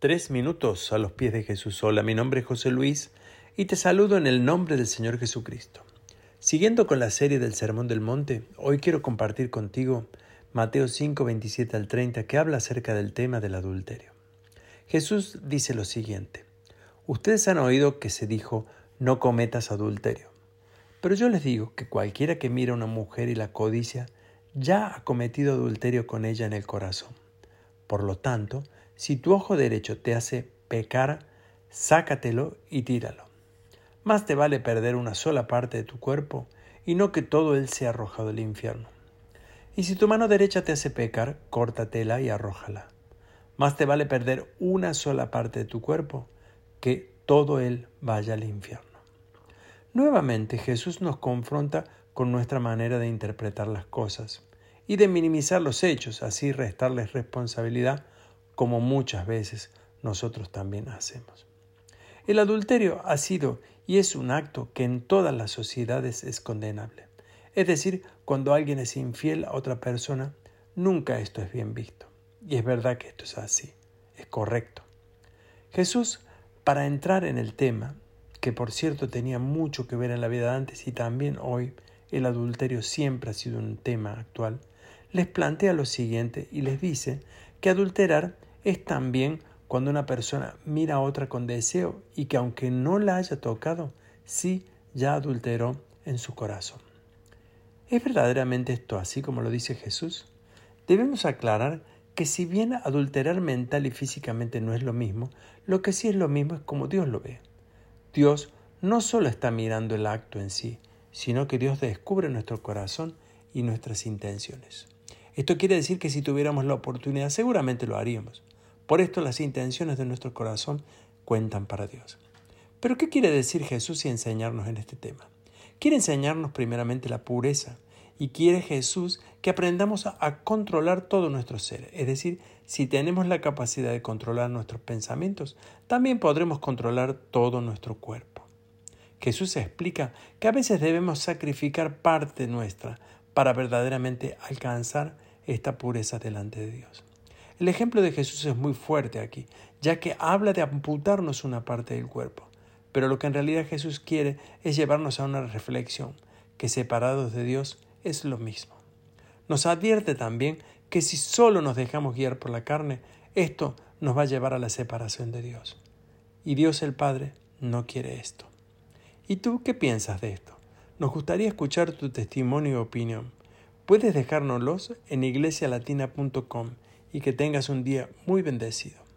Tres minutos a los pies de Jesús. Hola, mi nombre es José Luis y te saludo en el nombre del Señor Jesucristo. Siguiendo con la serie del Sermón del Monte, hoy quiero compartir contigo Mateo 5, 27 al 30, que habla acerca del tema del adulterio. Jesús dice lo siguiente, Ustedes han oído que se dijo, no cometas adulterio. Pero yo les digo que cualquiera que mira a una mujer y la codicia, ya ha cometido adulterio con ella en el corazón. Por lo tanto, si tu ojo derecho te hace pecar, sácatelo y tíralo. Más te vale perder una sola parte de tu cuerpo y no que todo él sea arrojado al infierno. Y si tu mano derecha te hace pecar, córtatela y arrójala. Más te vale perder una sola parte de tu cuerpo que todo él vaya al infierno. Nuevamente Jesús nos confronta con nuestra manera de interpretar las cosas y de minimizar los hechos, así restarles responsabilidad como muchas veces nosotros también hacemos. El adulterio ha sido y es un acto que en todas las sociedades es condenable. Es decir, cuando alguien es infiel a otra persona, nunca esto es bien visto. Y es verdad que esto es así, es correcto. Jesús, para entrar en el tema, que por cierto tenía mucho que ver en la vida antes y también hoy, el adulterio siempre ha sido un tema actual, les plantea lo siguiente y les dice que adulterar es también cuando una persona mira a otra con deseo y que aunque no la haya tocado, sí ya adulteró en su corazón. ¿Es verdaderamente esto así como lo dice Jesús? Debemos aclarar que si bien adulterar mental y físicamente no es lo mismo, lo que sí es lo mismo es como Dios lo ve. Dios no solo está mirando el acto en sí, sino que Dios descubre nuestro corazón y nuestras intenciones. Esto quiere decir que si tuviéramos la oportunidad seguramente lo haríamos. Por esto las intenciones de nuestro corazón cuentan para Dios. Pero ¿qué quiere decir Jesús y enseñarnos en este tema? Quiere enseñarnos primeramente la pureza y quiere Jesús que aprendamos a, controlar todo nuestro ser. Es decir, si tenemos la capacidad de controlar nuestros pensamientos, también podremos controlar todo nuestro cuerpo. Jesús explica que a veces debemos sacrificar parte nuestra para verdaderamente alcanzar esta pureza delante de Dios. El ejemplo de Jesús es muy fuerte aquí, ya que habla de amputarnos una parte del cuerpo. Pero lo que en realidad Jesús quiere es llevarnos a una reflexión, que separados de Dios es lo mismo. Nos advierte también que si solo nos dejamos guiar por la carne, esto nos va a llevar a la separación de Dios. Y Dios el Padre no quiere esto. ¿Y tú qué piensas de esto? Nos gustaría escuchar tu testimonio y opinión. Puedes dejárnoslos en iglesialatina.com y que tengas un día muy bendecido.